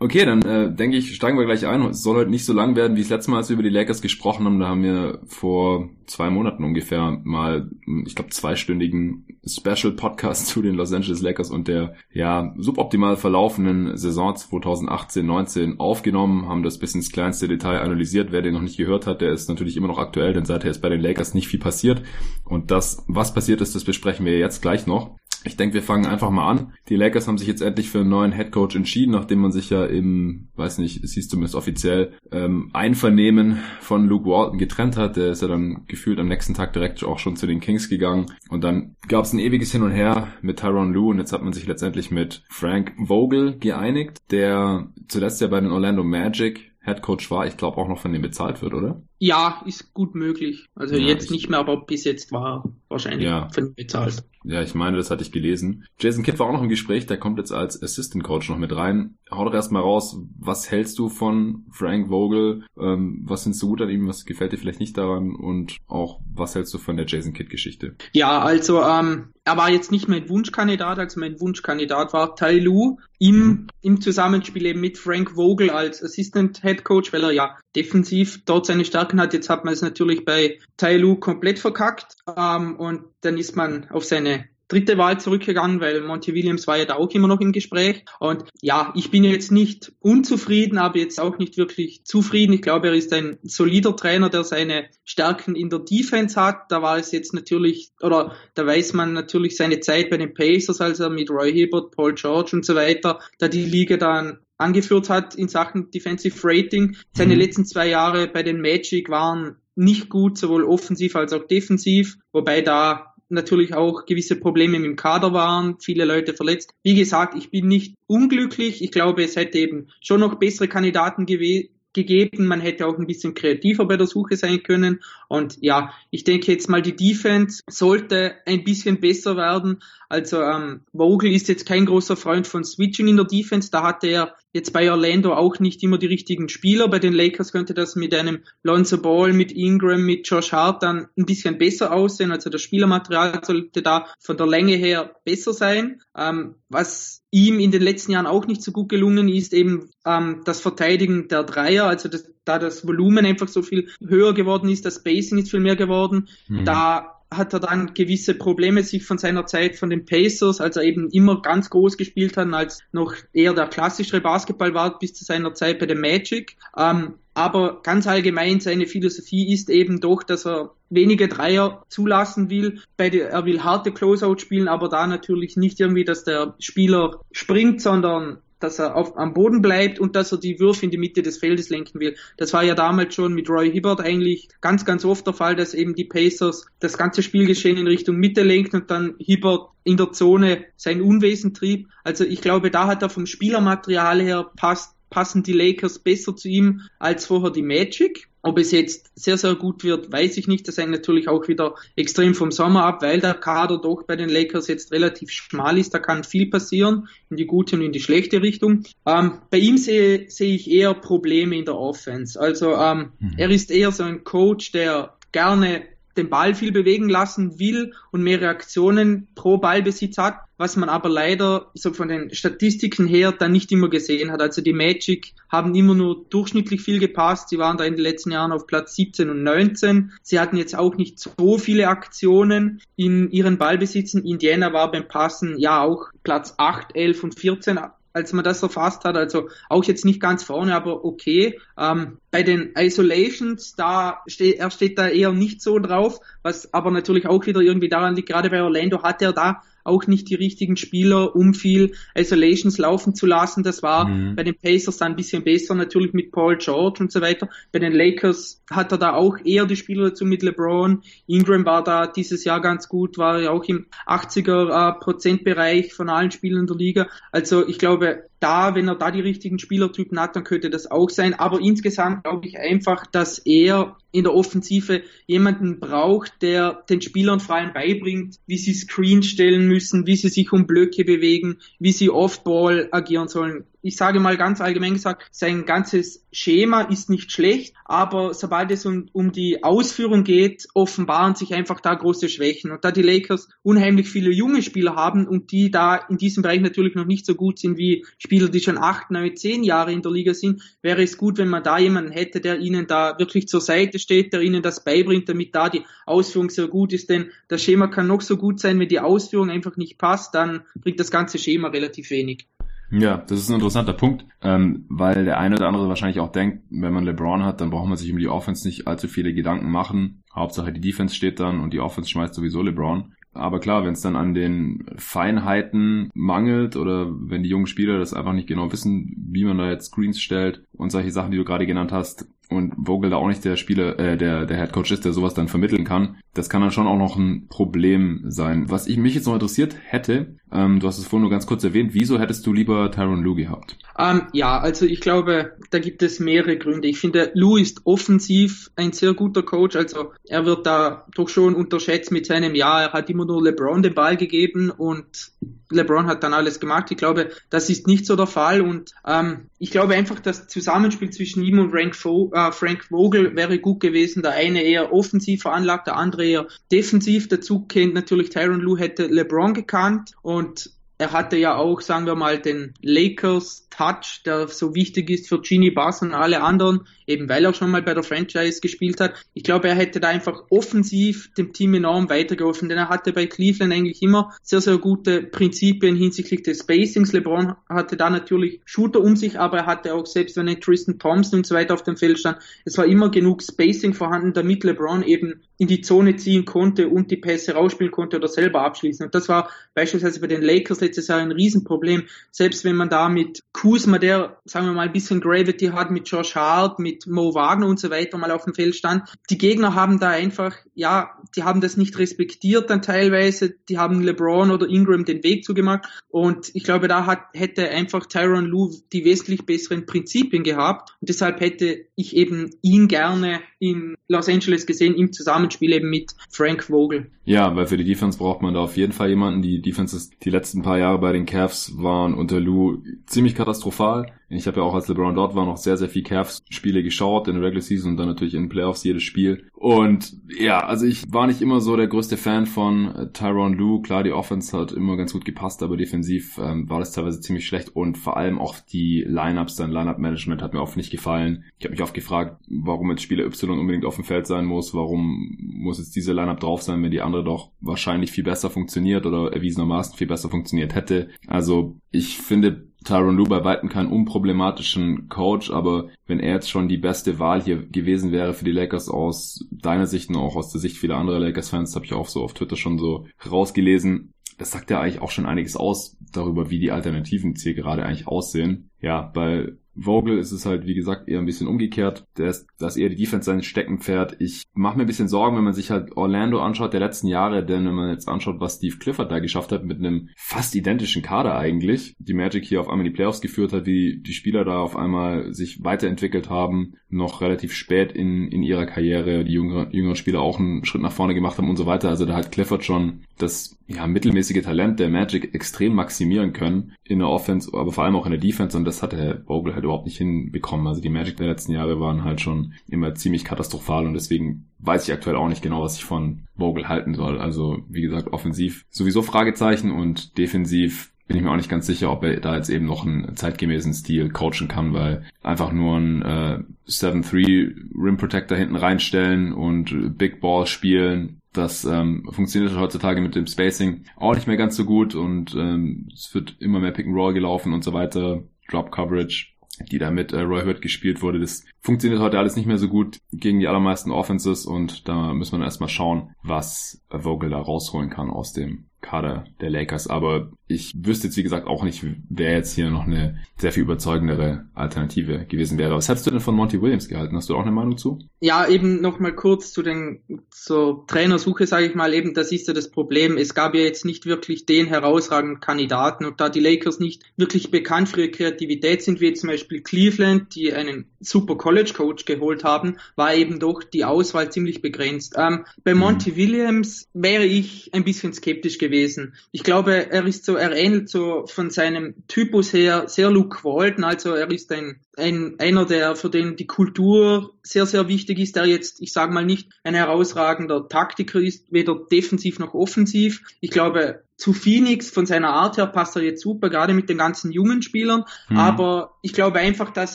Okay, dann äh, denke ich, steigen wir gleich ein. Es soll heute nicht so lang werden, wie das letzte Mal, als wir über die Lakers gesprochen haben. Da haben wir vor zwei Monaten ungefähr mal, ich glaube, zweistündigen Special-Podcast zu den Los Angeles Lakers und der ja suboptimal verlaufenden Saison 2018-19 aufgenommen, haben das bis ins kleinste Detail analysiert. Wer den noch nicht gehört hat, der ist natürlich immer noch aktuell, denn seither ist bei den Lakers nicht viel passiert. Und das, was passiert ist, das besprechen wir jetzt gleich noch. Ich denke, wir fangen einfach mal an. Die Lakers haben sich jetzt endlich für einen neuen Headcoach entschieden, nachdem man sich ja im, weiß nicht, es hieß zumindest offiziell, ähm, Einvernehmen von Luke Walton getrennt hat. Der ist ja dann gefühlt am nächsten Tag direkt auch schon zu den Kings gegangen. Und dann gab es ein ewiges Hin und Her mit Tyron Lue und jetzt hat man sich letztendlich mit Frank Vogel geeinigt, der zuletzt ja bei den Orlando Magic Headcoach war, ich glaube auch noch von dem bezahlt wird, oder? Ja, ist gut möglich. Also ja, jetzt nicht mehr, aber bis jetzt war wahrscheinlich ja. bezahlt. Ja, ich meine, das hatte ich gelesen. Jason Kidd war auch noch im Gespräch, der kommt jetzt als Assistant Coach noch mit rein. Hau doch erstmal raus, was hältst du von Frank Vogel? Ähm, was findest du gut an ihm? Was gefällt dir vielleicht nicht daran? Und auch, was hältst du von der Jason Kidd Geschichte? Ja, also ähm, er war jetzt nicht mein Wunschkandidat, also mein Wunschkandidat war Tai Lu im, mhm. im Zusammenspiel eben mit Frank Vogel als Assistant Head Coach, weil er ja defensiv dort seine Stärken hat. Jetzt hat man es natürlich bei Tai Lu komplett verkackt ähm, und dann ist man auf seine dritte Wahl zurückgegangen, weil Monty Williams war ja da auch immer noch im Gespräch. Und ja, ich bin jetzt nicht unzufrieden, aber jetzt auch nicht wirklich zufrieden. Ich glaube, er ist ein solider Trainer, der seine Stärken in der Defense hat. Da war es jetzt natürlich, oder da weiß man natürlich seine Zeit bei den Pacers, als er mit Roy Hibbert, Paul George und so weiter, da die Liga dann angeführt hat in Sachen Defensive Rating. Seine mhm. letzten zwei Jahre bei den Magic waren nicht gut, sowohl offensiv als auch defensiv, wobei da natürlich auch gewisse Probleme mit dem Kader waren, viele Leute verletzt. Wie gesagt, ich bin nicht unglücklich. Ich glaube, es hätte eben schon noch bessere Kandidaten gew gegeben. Man hätte auch ein bisschen kreativer bei der Suche sein können. Und ja, ich denke jetzt mal, die Defense sollte ein bisschen besser werden. Also ähm, Vogel ist jetzt kein großer Freund von Switching in der Defense. Da hatte er jetzt bei Orlando auch nicht immer die richtigen Spieler. Bei den Lakers könnte das mit einem Lonzo Ball, mit Ingram, mit Josh Hart dann ein bisschen besser aussehen. Also das Spielermaterial sollte da von der Länge her besser sein. Ähm, was ihm in den letzten Jahren auch nicht so gut gelungen ist, eben ähm, das Verteidigen der Dreier, also das, da das Volumen einfach so viel höher geworden ist, das Spacing ist viel mehr geworden. Mhm. Da hat er dann gewisse Probleme sich von seiner Zeit von den Pacers, als er eben immer ganz groß gespielt hat, als noch eher der klassischere Basketball war bis zu seiner Zeit bei den Magic. Ähm, aber ganz allgemein seine Philosophie ist eben doch, dass er wenige Dreier zulassen will. Der, er will harte Closeout spielen, aber da natürlich nicht irgendwie, dass der Spieler springt, sondern dass er auf, am Boden bleibt und dass er die Würfe in die Mitte des Feldes lenken will. Das war ja damals schon mit Roy Hibbert eigentlich ganz, ganz oft der Fall, dass eben die Pacers das ganze Spielgeschehen in Richtung Mitte lenken und dann Hibbert in der Zone sein Unwesen trieb. Also ich glaube, da hat er vom Spielermaterial her passt passen die Lakers besser zu ihm als vorher die Magic. Ob es jetzt sehr, sehr gut wird, weiß ich nicht. Das hängt natürlich auch wieder extrem vom Sommer ab, weil der Kader doch bei den Lakers jetzt relativ schmal ist. Da kann viel passieren, in die gute und in die schlechte Richtung. Ähm, bei ihm sehe, sehe ich eher Probleme in der Offense. Also ähm, mhm. er ist eher so ein Coach, der gerne den Ball viel bewegen lassen will und mehr Reaktionen pro Ballbesitz hat, was man aber leider so von den Statistiken her dann nicht immer gesehen hat. Also die Magic haben immer nur durchschnittlich viel gepasst. Sie waren da in den letzten Jahren auf Platz 17 und 19. Sie hatten jetzt auch nicht so viele Aktionen in ihren Ballbesitzen. Indiana war beim Passen ja auch Platz 8, 11 und 14 als man das erfasst hat. Also auch jetzt nicht ganz vorne, aber okay. Ähm, bei den Isolations, da steht, er steht da eher nicht so drauf, was aber natürlich auch wieder irgendwie daran liegt, gerade bei Orlando hat er da auch nicht die richtigen Spieler, um viel Isolations laufen zu lassen. Das war mhm. bei den Pacers dann ein bisschen besser, natürlich mit Paul George und so weiter. Bei den Lakers hat er da auch eher die Spieler dazu mit LeBron. Ingram war da dieses Jahr ganz gut, war ja auch im 80er äh, Prozentbereich von allen Spielern der Liga. Also ich glaube, da, wenn er da die richtigen Spielertypen hat, dann könnte das auch sein. Aber insgesamt glaube ich einfach, dass er in der Offensive jemanden braucht, der den Spielern vor allem beibringt, wie sie Screen stellen müssen, wie sie sich um Blöcke bewegen, wie sie Off-Ball agieren sollen ich sage mal ganz allgemein gesagt, sein ganzes Schema ist nicht schlecht, aber sobald es um, um, die Ausführung geht, offenbaren sich einfach da große Schwächen. Und da die Lakers unheimlich viele junge Spieler haben und die da in diesem Bereich natürlich noch nicht so gut sind wie Spieler, die schon acht, neun, zehn Jahre in der Liga sind, wäre es gut, wenn man da jemanden hätte, der ihnen da wirklich zur Seite steht, der ihnen das beibringt, damit da die Ausführung sehr gut ist. Denn das Schema kann noch so gut sein, wenn die Ausführung einfach nicht passt, dann bringt das ganze Schema relativ wenig. Ja, das ist ein interessanter Punkt, ähm, weil der eine oder andere wahrscheinlich auch denkt, wenn man LeBron hat, dann braucht man sich um die Offense nicht allzu viele Gedanken machen. Hauptsache die Defense steht dann und die Offense schmeißt sowieso LeBron. Aber klar, wenn es dann an den Feinheiten mangelt oder wenn die jungen Spieler das einfach nicht genau wissen, wie man da jetzt Screens stellt und solche Sachen, die du gerade genannt hast, und Vogel da auch nicht der Spieler, äh, der, der Head Coach ist, der sowas dann vermitteln kann, das kann dann schon auch noch ein Problem sein. Was ich mich jetzt noch interessiert hätte, ähm, du hast es vorhin nur ganz kurz erwähnt, wieso hättest du lieber Tyron Lue gehabt? Ähm, ja, also ich glaube, da gibt es mehrere Gründe. Ich finde, Lue ist offensiv ein sehr guter Coach, also er wird da doch schon unterschätzt mit seinem Ja, er hat immer nur LeBron den Ball gegeben und LeBron hat dann alles gemacht. Ich glaube, das ist nicht so der Fall und ähm, ich glaube einfach, das Zusammenspiel zwischen ihm und Frank, äh, Frank Vogel wäre gut gewesen. Der eine eher offensiv veranlagt, der andere eher defensiv. Dazu kennt natürlich Tyron Lue hätte LeBron gekannt und er hatte ja auch, sagen wir mal, den Lakers Touch, der so wichtig ist für Genie Bass und alle anderen, eben weil er schon mal bei der Franchise gespielt hat. Ich glaube, er hätte da einfach offensiv dem Team enorm weitergeholfen, denn er hatte bei Cleveland eigentlich immer sehr, sehr gute Prinzipien hinsichtlich des Spacings. LeBron hatte da natürlich Shooter um sich, aber er hatte auch, selbst wenn er Tristan Thompson und so weiter auf dem Feld stand, es war immer genug Spacing vorhanden, damit LeBron eben in die Zone ziehen konnte und die Pässe rausspielen konnte oder selber abschließen. Und das war beispielsweise bei den Lakers letztes Jahr ein Riesenproblem. Selbst wenn man da mit Kuzma, der, sagen wir mal, ein bisschen Gravity hat, mit Josh Hart, mit Mo Wagner und so weiter mal auf dem Feld stand. Die Gegner haben da einfach, ja, die haben das nicht respektiert dann teilweise. Die haben LeBron oder Ingram den Weg zugemacht. Und ich glaube, da hat, hätte einfach Tyron Lue die wesentlich besseren Prinzipien gehabt. Und deshalb hätte ich eben ihn gerne in Los Angeles gesehen, im Zusammenspiel eben mit Frank Vogel. Ja, weil für die Defense braucht man da auf jeden Fall jemanden. Die Defenses die letzten paar Jahre bei den Cavs waren unter Lou ziemlich katastrophal. Ich habe ja auch als LeBron dort war noch sehr, sehr viel Cavs-Spiele geschaut in der Regular Season und dann natürlich in den Playoffs jedes Spiel. Und ja, also ich war nicht immer so der größte Fan von äh, Tyron Lue. Klar, die Offense hat immer ganz gut gepasst, aber defensiv ähm, war das teilweise ziemlich schlecht und vor allem auch die Lineups, sein Lineup-Management hat mir oft nicht gefallen. Ich habe mich oft gefragt, warum jetzt Spieler Y unbedingt auf dem Feld sein muss, warum muss jetzt diese Lineup drauf sein, wenn die andere doch wahrscheinlich viel besser funktioniert oder erwiesenermaßen viel besser funktioniert hätte. Also ich finde Tyron Lue bei weitem keinen unproblematischen Coach, aber wenn er jetzt schon die beste Wahl hier gewesen wäre für die Lakers aus deiner Sicht und auch aus der Sicht vieler anderer Lakers-Fans, habe ich auch so auf Twitter schon so rausgelesen, das sagt ja eigentlich auch schon einiges aus darüber, wie die Alternativen hier gerade eigentlich aussehen. Ja, bei Vogel ist es halt, wie gesagt, eher ein bisschen umgekehrt. Der ist, das ist eher die Defense sein Steckenpferd. Ich mache mir ein bisschen Sorgen, wenn man sich halt Orlando anschaut, der letzten Jahre, denn wenn man jetzt anschaut, was Steve Clifford da geschafft hat, mit einem fast identischen Kader eigentlich, die Magic hier auf einmal in die Playoffs geführt hat, wie die Spieler da auf einmal sich weiterentwickelt haben, noch relativ spät in, in ihrer Karriere, die jüngeren, jüngeren Spieler auch einen Schritt nach vorne gemacht haben und so weiter. Also da hat Clifford schon das ja, mittelmäßige Talent der Magic extrem maximieren können in der Offense, aber vor allem auch in der Defense und das hat der Vogel halt überhaupt nicht hinbekommen. Also die Magic der letzten Jahre waren halt schon immer ziemlich katastrophal und deswegen weiß ich aktuell auch nicht genau, was ich von Vogel halten soll. Also wie gesagt, offensiv sowieso Fragezeichen und defensiv bin ich mir auch nicht ganz sicher, ob er da jetzt eben noch einen zeitgemäßen Stil coachen kann, weil einfach nur ein äh, 7-3 Rim Protector hinten reinstellen und Big Ball spielen, das ähm, funktioniert heutzutage mit dem Spacing auch nicht mehr ganz so gut und ähm, es wird immer mehr Pick and Roll gelaufen und so weiter, Drop Coverage die da mit äh, Roy Hurt gespielt wurde. Das funktioniert heute alles nicht mehr so gut gegen die allermeisten Offenses und da müssen wir erstmal schauen, was Vogel da rausholen kann aus dem Kader der Lakers. Aber ich wüsste jetzt, wie gesagt, auch nicht, wer jetzt hier noch eine sehr viel überzeugendere Alternative gewesen wäre. Was hättest du denn von Monty Williams gehalten? Hast du auch eine Meinung zu? Ja, eben nochmal kurz zu den zur Trainersuche, sage ich mal, eben, das ist ja das Problem. Es gab ja jetzt nicht wirklich den herausragenden Kandidaten und da die Lakers nicht wirklich bekannt für ihre Kreativität sind, wie zum Beispiel Cleveland, die einen super College Coach geholt haben, war eben doch die Auswahl ziemlich begrenzt. Ähm, bei mhm. Monty Williams wäre ich ein bisschen skeptisch gewesen. Ich glaube, er ist so, er ähnelt so von seinem Typus her sehr Luke Walton, also er ist ein, ein einer, der für den die Kultur sehr, sehr wichtig ist, der jetzt, ich sage mal nicht ein herausragender Taktiker ist, weder defensiv noch offensiv. Ich glaube, zu Phoenix von seiner Art her passt er jetzt super, gerade mit den ganzen jungen Spielern. Mhm. Aber ich glaube einfach, dass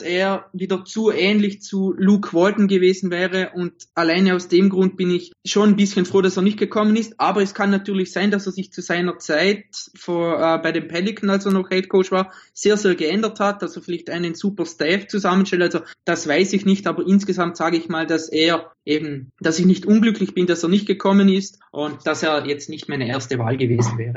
er wieder zu ähnlich zu Luke Walton gewesen wäre. Und alleine aus dem Grund bin ich schon ein bisschen froh, dass er nicht gekommen ist. Aber es kann natürlich sein, dass er sich zu seiner Zeit vor, äh, bei den Pelicans, als er noch Head Coach war, sehr, sehr geändert hat. Also vielleicht einen super Staff zusammenstellt. Also das weiß ich nicht. Aber insgesamt sage ich mal, dass er eben, dass ich nicht unglücklich bin, dass er nicht gekommen ist und dass er jetzt nicht meine erste Wahl gewesen wäre.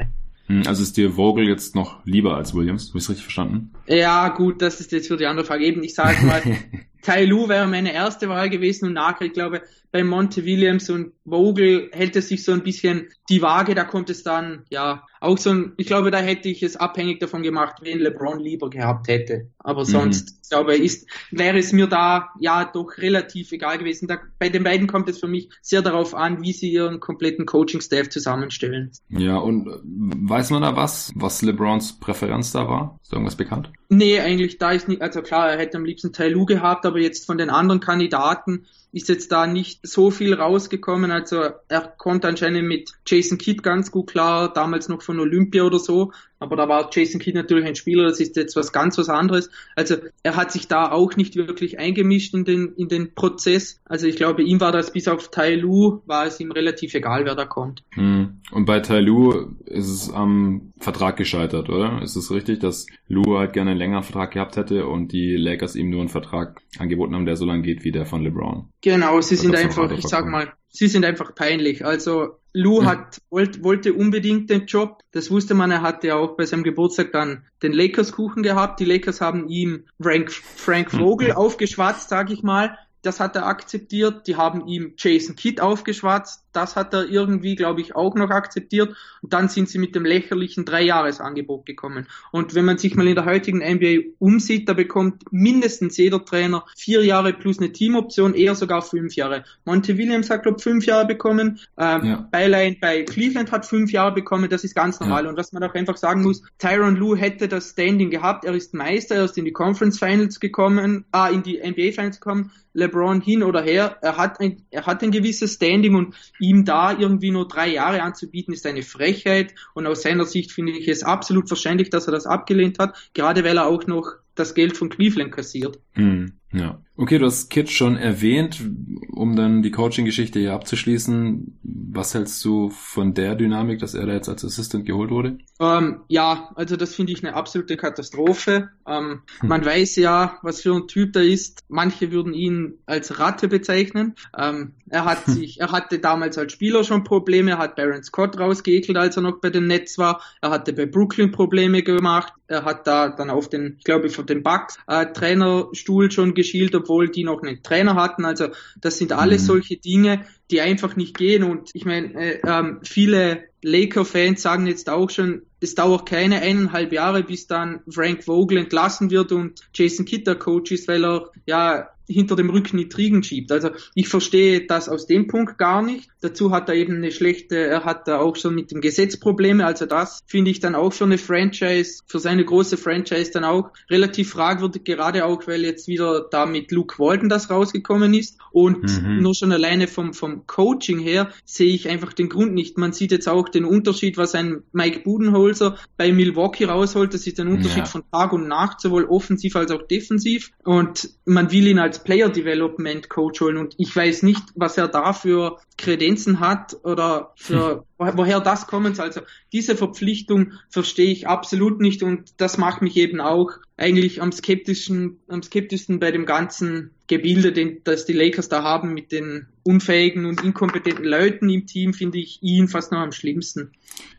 Hm, also ist dir Vogel jetzt noch lieber als Williams? Habe ich richtig verstanden? Ja, gut, das ist jetzt für die andere Frage. Eben, ich sage mal, Tai Lu wäre meine erste Wahl gewesen und nachher, ich glaube, bei Monte Williams und Vogel hält es sich so ein bisschen die Waage, da kommt es dann, ja, auch so ein, ich glaube, da hätte ich es abhängig davon gemacht, wen LeBron lieber gehabt hätte. Aber mhm. sonst, mhm. glaube ich, ist, wäre es mir da, ja, doch relativ egal gewesen. Da, bei den beiden kommt es für mich sehr darauf an, wie sie ihren kompletten Coaching-Staff zusammenstellen. Ja, und äh, weiß man da was, was LeBrons Präferenz da war? Ist irgendwas bekannt? Nee, eigentlich da ist nicht, also klar, er hätte am liebsten Tai Lu gehabt, aber jetzt von den anderen Kandidaten ist jetzt da nicht so viel rausgekommen. Also er konnte anscheinend mit Jason Kidd ganz gut klar, damals noch von Olympia oder so, aber da war Jason Kidd natürlich ein Spieler, das ist jetzt was ganz was anderes. Also er hat sich da auch nicht wirklich eingemischt in den, in den Prozess. Also ich glaube, ihm war das bis auf Tai Lu, war es ihm relativ egal, wer da kommt. Hm. Und bei Tai Lu ist es am Vertrag gescheitert, oder? Ist es richtig, dass Lu halt gerne einen längeren Vertrag gehabt hätte und die Lakers ihm nur einen Vertrag angeboten haben, der so lang geht wie der von LeBron? Genau, sie sind einfach, ich sag mal, sie sind einfach peinlich. Also Lou hat, wollte, wollte unbedingt den Job. Das wusste man. Er hatte auch bei seinem Geburtstag dann den Lakers-Kuchen gehabt. Die Lakers haben ihm Frank, Frank Vogel aufgeschwatzt, sag ich mal. Das hat er akzeptiert. Die haben ihm Jason Kidd aufgeschwatzt das hat er irgendwie, glaube ich, auch noch akzeptiert. Und dann sind sie mit dem lächerlichen Dreijahresangebot gekommen. Und wenn man sich mal in der heutigen NBA umsieht, da bekommt mindestens jeder Trainer vier Jahre plus eine Teamoption, eher sogar fünf Jahre. Monte Williams hat, glaube ich, fünf Jahre bekommen. Ähm, ja. Beilein bei Cleveland hat fünf Jahre bekommen. Das ist ganz normal. Ja. Und was man auch einfach sagen muss, Tyron Lue hätte das Standing gehabt. Er ist Meister, er ist in die Conference Finals gekommen, ah, in die NBA Finals gekommen. LeBron hin oder her. Er hat ein, er hat ein gewisses Standing und ihm da irgendwie nur drei Jahre anzubieten, ist eine Frechheit. Und aus seiner Sicht finde ich es absolut verständlich, dass er das abgelehnt hat, gerade weil er auch noch das Geld von Cleveland kassiert. Hm, ja. Okay, du hast Kit schon erwähnt, um dann die Coaching-Geschichte hier abzuschließen. Was hältst du von der Dynamik, dass er da jetzt als Assistant geholt wurde? Ähm, ja, also das finde ich eine absolute Katastrophe. Ähm, hm. Man weiß ja, was für ein Typ da ist. Manche würden ihn als Ratte bezeichnen. Ähm, er hat sich, er hatte damals als Spieler schon Probleme. Er hat Baron Scott rausgeekelt, als er noch bei den Nets war. Er hatte bei Brooklyn Probleme gemacht. Er hat da dann auf den, ich glaube, von den Bucks äh, Trainerstuhl schon geschielt, obwohl die noch einen Trainer hatten. Also das sind alles mhm. solche Dinge, die einfach nicht gehen. Und ich meine, äh, ähm, viele Laker-Fans sagen jetzt auch schon, es dauert keine eineinhalb Jahre, bis dann Frank Vogel entlassen wird und Jason Kidd der Coach ist, weil er ja hinter dem Rücken die Triegen schiebt. Also ich verstehe das aus dem Punkt gar nicht. Dazu hat er eben eine schlechte, er hat da auch schon mit dem Gesetz Probleme. Also das finde ich dann auch für eine Franchise, für seine große Franchise dann auch relativ fragwürdig, gerade auch, weil jetzt wieder da mit Luke Walton das rausgekommen ist. Und mhm. nur schon alleine vom, vom Coaching her sehe ich einfach den Grund nicht. Man sieht jetzt auch den Unterschied, was ein Mike Budenholzer bei Milwaukee rausholt. Das ist ein Unterschied ja. von Tag und Nacht, sowohl offensiv als auch defensiv. Und man will ihn als als Player Development Coach holen und ich weiß nicht, was er da für Kredenzen hat oder für woher das soll. Also diese Verpflichtung verstehe ich absolut nicht und das macht mich eben auch eigentlich am skeptischen, am skeptischsten bei dem ganzen Gebilde, den, das die Lakers da haben mit den unfähigen und inkompetenten Leuten im Team finde ich ihn fast noch am schlimmsten.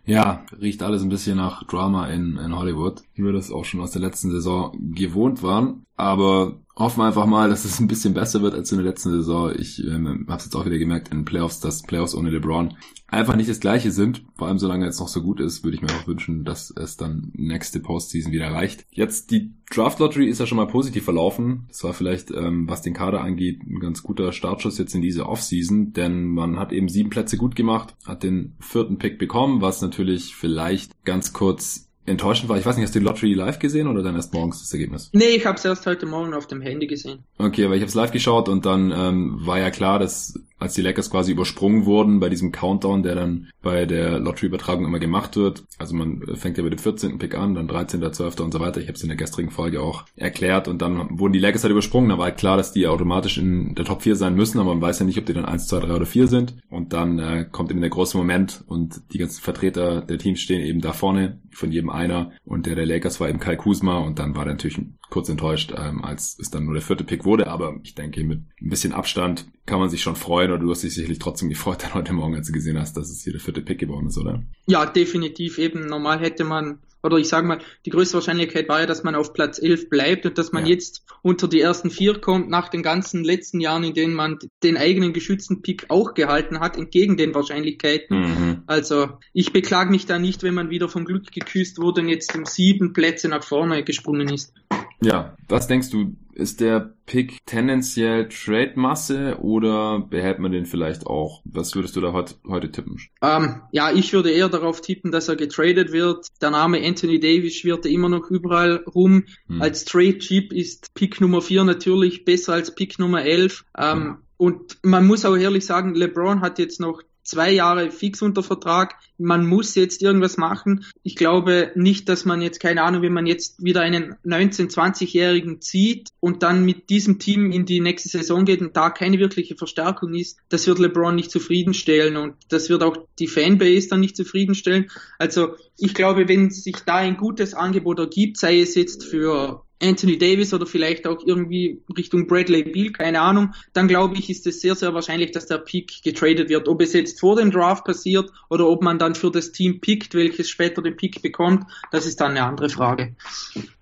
Ja, riecht alles ein bisschen nach Drama in, in Hollywood, wie wir das auch schon aus der letzten Saison gewohnt waren. Aber hoffen wir einfach mal, dass es ein bisschen besser wird als in der letzten Saison. Ich ähm, habe es jetzt auch wieder gemerkt in Playoffs, dass Playoffs ohne LeBron einfach nicht das gleiche sind. Vor allem solange er jetzt noch so gut ist, würde ich mir auch wünschen, dass es dann nächste Postseason wieder reicht. Jetzt die Draft Lottery ist ja schon mal positiv verlaufen. Das war vielleicht, ähm, was den Kader angeht, ein ganz guter Startschuss jetzt in diese Offseason, denn man hat eben sieben Plätze gut gemacht, hat den vierten Pick bekommen, was natürlich vielleicht ganz kurz enttäuschend war. Ich weiß nicht, hast du die Lottery live gesehen oder dann erst morgens das Ergebnis? Nee, ich habe es erst heute Morgen auf dem Handy gesehen. Okay, aber ich habe es live geschaut und dann ähm, war ja klar, dass als die Lakers quasi übersprungen wurden bei diesem Countdown, der dann bei der Lottery-Übertragung immer gemacht wird. Also man fängt ja mit dem 14. Pick an, dann 13., 12. und so weiter. Ich habe es in der gestrigen Folge auch erklärt und dann wurden die Lakers halt übersprungen. Da war halt klar, dass die automatisch in der Top 4 sein müssen, aber man weiß ja nicht, ob die dann 1, 2, 3 oder 4 sind. Und dann äh, kommt eben der große Moment und die ganzen Vertreter der Teams stehen eben da vorne, von jedem einer. Und der der Lakers war eben Kai Kuzma und dann war der natürlich kurz enttäuscht, ähm, als es dann nur der vierte Pick wurde. Aber ich denke, mit ein bisschen Abstand kann man sich schon freuen oder du hast dich sicherlich trotzdem gefreut dann heute Morgen, als du gesehen hast, dass es hier der vierte Pick geworden ist, oder? Ja, definitiv. Eben normal hätte man, oder ich sage mal, die größte Wahrscheinlichkeit war ja, dass man auf Platz 11 bleibt und dass man ja. jetzt unter die ersten vier kommt, nach den ganzen letzten Jahren, in denen man den eigenen geschützten Pick auch gehalten hat, entgegen den Wahrscheinlichkeiten. Mhm. Also ich beklage mich da nicht, wenn man wieder vom Glück geküsst wurde und jetzt um sieben Plätze nach vorne gesprungen ist. Ja, was denkst du, ist der Pick tendenziell Trade-Masse oder behält man den vielleicht auch? Was würdest du da heute, heute tippen? Ähm, ja, ich würde eher darauf tippen, dass er getradet wird. Der Name Anthony Davis schwirrt immer noch überall rum. Hm. Als Trade-Chip ist Pick Nummer 4 natürlich besser als Pick Nummer 11. Ähm, hm. Und man muss auch ehrlich sagen, LeBron hat jetzt noch zwei Jahre fix unter Vertrag. Man muss jetzt irgendwas machen. Ich glaube nicht, dass man jetzt, keine Ahnung, wenn man jetzt wieder einen 19-, 20-Jährigen zieht und dann mit diesem Team in die nächste Saison geht und da keine wirkliche Verstärkung ist, das wird LeBron nicht zufriedenstellen und das wird auch die Fanbase dann nicht zufriedenstellen. Also ich glaube, wenn sich da ein gutes Angebot ergibt, sei es jetzt für Anthony Davis oder vielleicht auch irgendwie Richtung Bradley Beal, keine Ahnung, dann glaube ich, ist es sehr, sehr wahrscheinlich, dass der Pick getradet wird. Ob es jetzt vor dem Draft passiert oder ob man dann für das Team pickt, welches später den Pick bekommt, das ist dann eine andere Frage.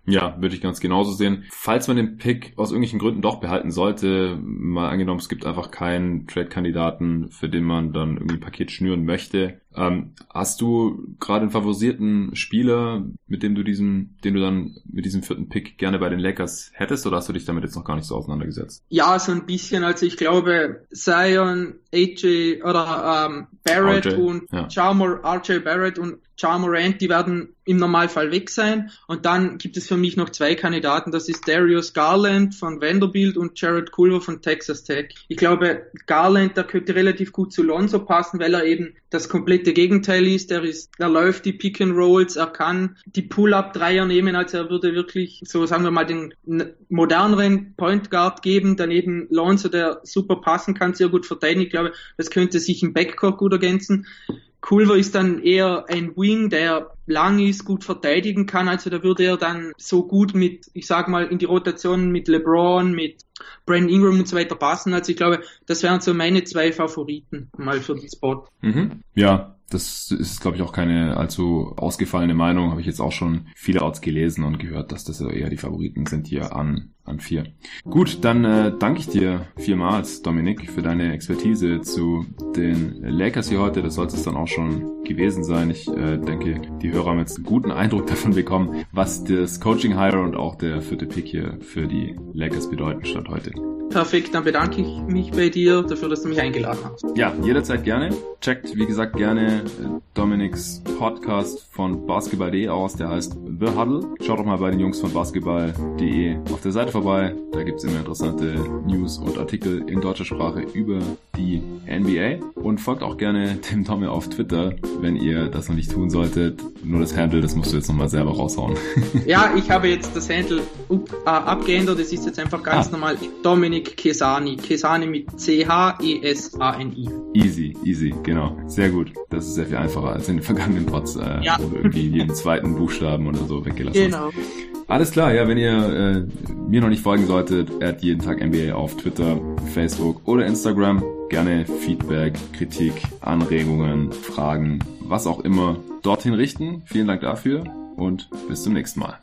Ja, würde ich ganz genauso sehen. Falls man den Pick aus irgendwelchen Gründen doch behalten sollte, mal angenommen, es gibt einfach keinen Trade-Kandidaten, für den man dann irgendwie ein Paket schnüren möchte. Ähm, hast du gerade einen favorisierten Spieler, mit dem du diesen, den du dann mit diesem vierten Pick gerne bei den Lakers hättest, oder hast du dich damit jetzt noch gar nicht so auseinandergesetzt? Ja, so ein bisschen. Also ich glaube, Zion, AJ oder ähm, Barrett RJ, und ja. Chalmers, RJ Barrett und Ja Morant, die werden im Normalfall weg sein. Und dann gibt es für mich noch zwei Kandidaten. Das ist Darius Garland von Vanderbilt und Jared Culver von Texas Tech. Ich glaube, Garland, der könnte relativ gut zu Lonzo passen, weil er eben das komplette Gegenteil ist. Er ist, er läuft die Pick and Rolls, er kann die Pull-up-Dreier nehmen, also er würde wirklich so, sagen wir mal, den moderneren Point Guard geben. Daneben Lonzo, der super passen kann, sehr gut verteidigen. Ich glaube, das könnte sich im Backcourt gut ergänzen. Culver ist dann eher ein Wing, der lang ist, gut verteidigen kann. Also da würde er dann so gut mit, ich sag mal, in die Rotation mit LeBron, mit Brandon Ingram und so weiter passen. Also ich glaube, das wären so meine zwei Favoriten mal für den Spot. Mhm. Ja, das ist, glaube ich, auch keine allzu ausgefallene Meinung. Habe ich jetzt auch schon viele Orts gelesen und gehört, dass das eher die Favoriten sind hier an, an vier. Gut, dann äh, danke ich dir vielmals, Dominik, für deine Expertise zu den Lakers hier heute. Das sollte es dann auch schon gewesen sein. Ich äh, denke, die Hörer haben jetzt einen guten Eindruck davon bekommen, was das Coaching Hire und auch der vierte Pick hier für die Lakers bedeuten statt heute. Perfekt, dann bedanke ich mich bei dir dafür, dass du mich eingeladen hast. Ja, jederzeit gerne. Checkt, wie gesagt, gerne äh, Dominiks Podcast von basketball.de aus, der heißt The Huddle. Schaut doch mal bei den Jungs von basketball.de auf der Seite vorbei. Da gibt es immer interessante News und Artikel in deutscher Sprache über die NBA. Und folgt auch gerne dem Domme auf Twitter, wenn ihr das noch nicht tun solltet. Nur das Handle, das musst du jetzt nochmal selber raushauen. ja, ich habe jetzt das Handle up, äh, abgeändert. Es ist jetzt einfach ganz ah. normal Dominik Kesani. Kesani mit C-H-E-S-A-N-I. Easy, easy, genau. Sehr gut. Das ist sehr viel einfacher als in den vergangenen Pods, äh, ja. wo du irgendwie jeden zweiten Buchstaben oder so weggelassen genau. hast. Alles klar, ja, wenn ihr äh, mir noch nicht folgen solltet, er hat jeden Tag NBA auf Twitter, Facebook oder Instagram gerne Feedback, Kritik, Anregungen, Fragen, was auch immer dorthin richten. Vielen Dank dafür und bis zum nächsten Mal.